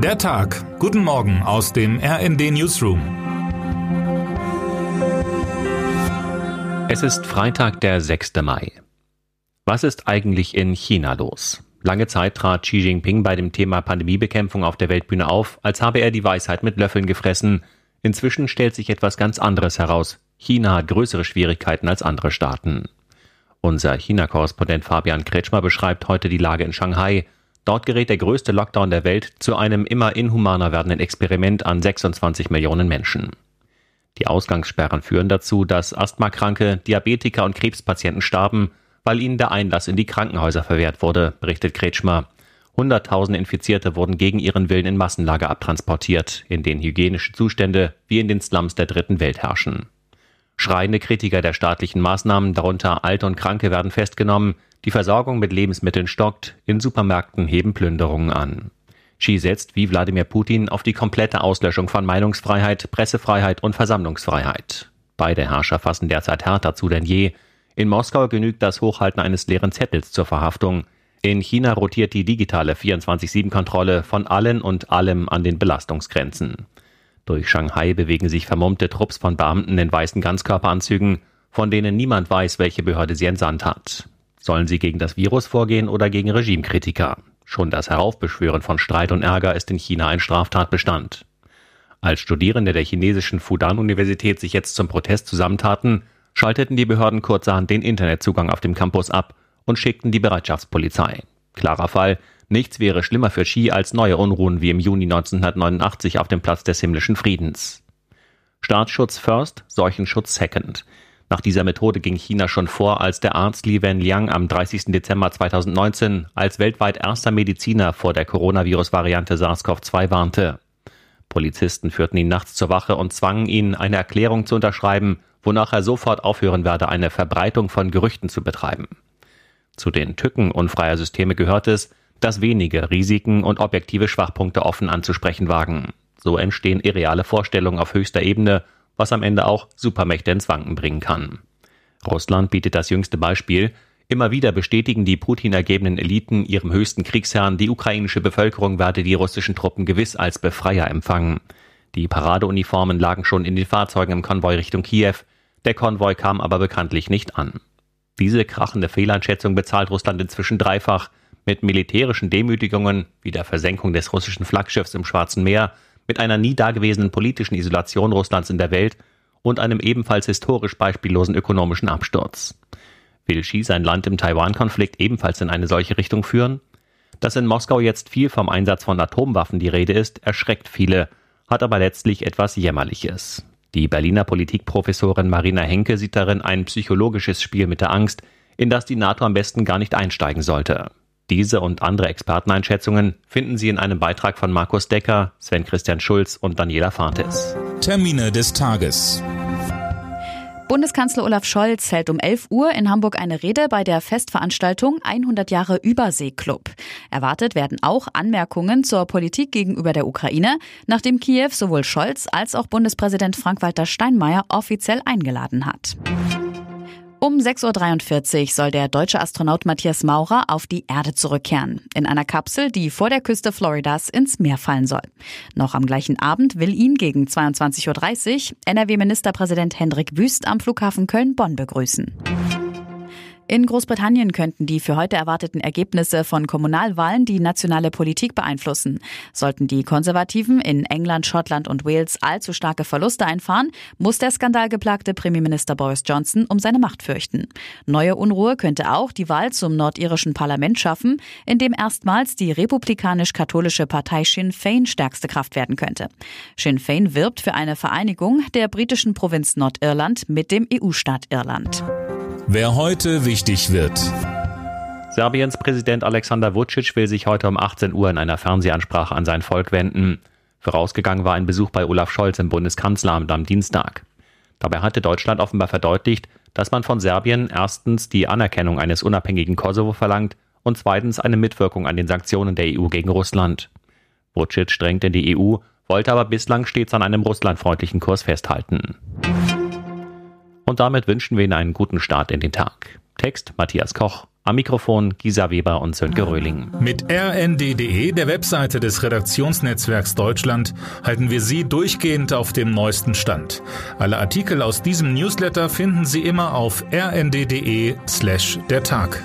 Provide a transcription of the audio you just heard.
Der Tag. Guten Morgen aus dem RND Newsroom. Es ist Freitag, der 6. Mai. Was ist eigentlich in China los? Lange Zeit trat Xi Jinping bei dem Thema Pandemiebekämpfung auf der Weltbühne auf, als habe er die Weisheit mit Löffeln gefressen. Inzwischen stellt sich etwas ganz anderes heraus. China hat größere Schwierigkeiten als andere Staaten. Unser China-Korrespondent Fabian Kretschmer beschreibt heute die Lage in Shanghai. Dort gerät der größte Lockdown der Welt zu einem immer inhumaner werdenden Experiment an 26 Millionen Menschen. Die Ausgangssperren führen dazu, dass Asthmakranke, Diabetiker und Krebspatienten starben, weil ihnen der Einlass in die Krankenhäuser verwehrt wurde, berichtet Kretschmer. Hunderttausend Infizierte wurden gegen ihren Willen in Massenlager abtransportiert, in denen hygienische Zustände wie in den Slums der dritten Welt herrschen. Schreiende Kritiker der staatlichen Maßnahmen, darunter Alte und Kranke, werden festgenommen, die Versorgung mit Lebensmitteln stockt, in Supermärkten heben Plünderungen an. Xi setzt wie Wladimir Putin auf die komplette Auslöschung von Meinungsfreiheit, Pressefreiheit und Versammlungsfreiheit. Beide Herrscher fassen derzeit härter zu denn je. In Moskau genügt das Hochhalten eines leeren Zettels zur Verhaftung. In China rotiert die digitale 24-7-Kontrolle von allen und allem an den Belastungsgrenzen. Durch Shanghai bewegen sich vermummte Trupps von Beamten in weißen Ganzkörperanzügen, von denen niemand weiß, welche Behörde sie entsandt hat. Sollen sie gegen das Virus vorgehen oder gegen Regimekritiker? Schon das Heraufbeschwören von Streit und Ärger ist in China ein Straftatbestand. Als Studierende der chinesischen Fudan-Universität sich jetzt zum Protest zusammentaten, schalteten die Behörden kurzerhand den Internetzugang auf dem Campus ab und schickten die Bereitschaftspolizei. Klarer Fall, nichts wäre schlimmer für Xi als neue Unruhen wie im Juni 1989 auf dem Platz des himmlischen Friedens. Staatsschutz first, Seuchenschutz second. Nach dieser Methode ging China schon vor, als der Arzt Li Wenliang am 30. Dezember 2019 als weltweit erster Mediziner vor der Coronavirus-Variante SARS-CoV-2 warnte. Polizisten führten ihn nachts zur Wache und zwangen ihn, eine Erklärung zu unterschreiben, wonach er sofort aufhören werde, eine Verbreitung von Gerüchten zu betreiben. Zu den Tücken unfreier Systeme gehört es, dass wenige Risiken und objektive Schwachpunkte offen anzusprechen wagen. So entstehen irreale Vorstellungen auf höchster Ebene was am Ende auch Supermächte ins Wanken bringen kann. Russland bietet das jüngste Beispiel. Immer wieder bestätigen die Putin ergebenen Eliten ihrem höchsten Kriegsherrn, die ukrainische Bevölkerung werde die russischen Truppen gewiss als Befreier empfangen. Die Paradeuniformen lagen schon in den Fahrzeugen im Konvoi Richtung Kiew. Der Konvoi kam aber bekanntlich nicht an. Diese krachende Fehleinschätzung bezahlt Russland inzwischen dreifach mit militärischen Demütigungen wie der Versenkung des russischen Flaggschiffs im Schwarzen Meer, mit einer nie dagewesenen politischen Isolation Russlands in der Welt und einem ebenfalls historisch beispiellosen ökonomischen Absturz. Will Xi sein Land im Taiwan-Konflikt ebenfalls in eine solche Richtung führen? Dass in Moskau jetzt viel vom Einsatz von Atomwaffen die Rede ist, erschreckt viele, hat aber letztlich etwas Jämmerliches. Die Berliner Politikprofessorin Marina Henke sieht darin ein psychologisches Spiel mit der Angst, in das die NATO am besten gar nicht einsteigen sollte. Diese und andere Experteneinschätzungen finden Sie in einem Beitrag von Markus Decker, Sven Christian Schulz und Daniela Fates. Termine des Tages. Bundeskanzler Olaf Scholz hält um 11 Uhr in Hamburg eine Rede bei der Festveranstaltung 100 Jahre Überseeklub. Erwartet werden auch Anmerkungen zur Politik gegenüber der Ukraine, nachdem Kiew sowohl Scholz als auch Bundespräsident Frank-Walter Steinmeier offiziell eingeladen hat. Um 6.43 Uhr soll der deutsche Astronaut Matthias Maurer auf die Erde zurückkehren. In einer Kapsel, die vor der Küste Floridas ins Meer fallen soll. Noch am gleichen Abend will ihn gegen 22.30 Uhr NRW-Ministerpräsident Hendrik Wüst am Flughafen Köln-Bonn begrüßen. In Großbritannien könnten die für heute erwarteten Ergebnisse von Kommunalwahlen die nationale Politik beeinflussen. Sollten die Konservativen in England, Schottland und Wales allzu starke Verluste einfahren, muss der skandalgeplagte Premierminister Boris Johnson um seine Macht fürchten. Neue Unruhe könnte auch die Wahl zum nordirischen Parlament schaffen, in dem erstmals die republikanisch-katholische Partei Sinn Fein stärkste Kraft werden könnte. Sinn Fein wirbt für eine Vereinigung der britischen Provinz Nordirland mit dem EU-Staat Irland. Wer heute wichtig wird. Serbiens Präsident Alexander Vucic will sich heute um 18 Uhr in einer Fernsehansprache an sein Volk wenden. Vorausgegangen war ein Besuch bei Olaf Scholz im Bundeskanzleramt am Dienstag. Dabei hatte Deutschland offenbar verdeutlicht, dass man von Serbien erstens die Anerkennung eines unabhängigen Kosovo verlangt und zweitens eine Mitwirkung an den Sanktionen der EU gegen Russland. Vucic drängt in die EU, wollte aber bislang stets an einem russlandfreundlichen Kurs festhalten. Und damit wünschen wir Ihnen einen guten Start in den Tag. Text Matthias Koch, Am Mikrofon Gisa Weber und Sönke Röhling. Mit rnd.de, der Webseite des Redaktionsnetzwerks Deutschland, halten wir Sie durchgehend auf dem neuesten Stand. Alle Artikel aus diesem Newsletter finden Sie immer auf rnd.de slash der Tag.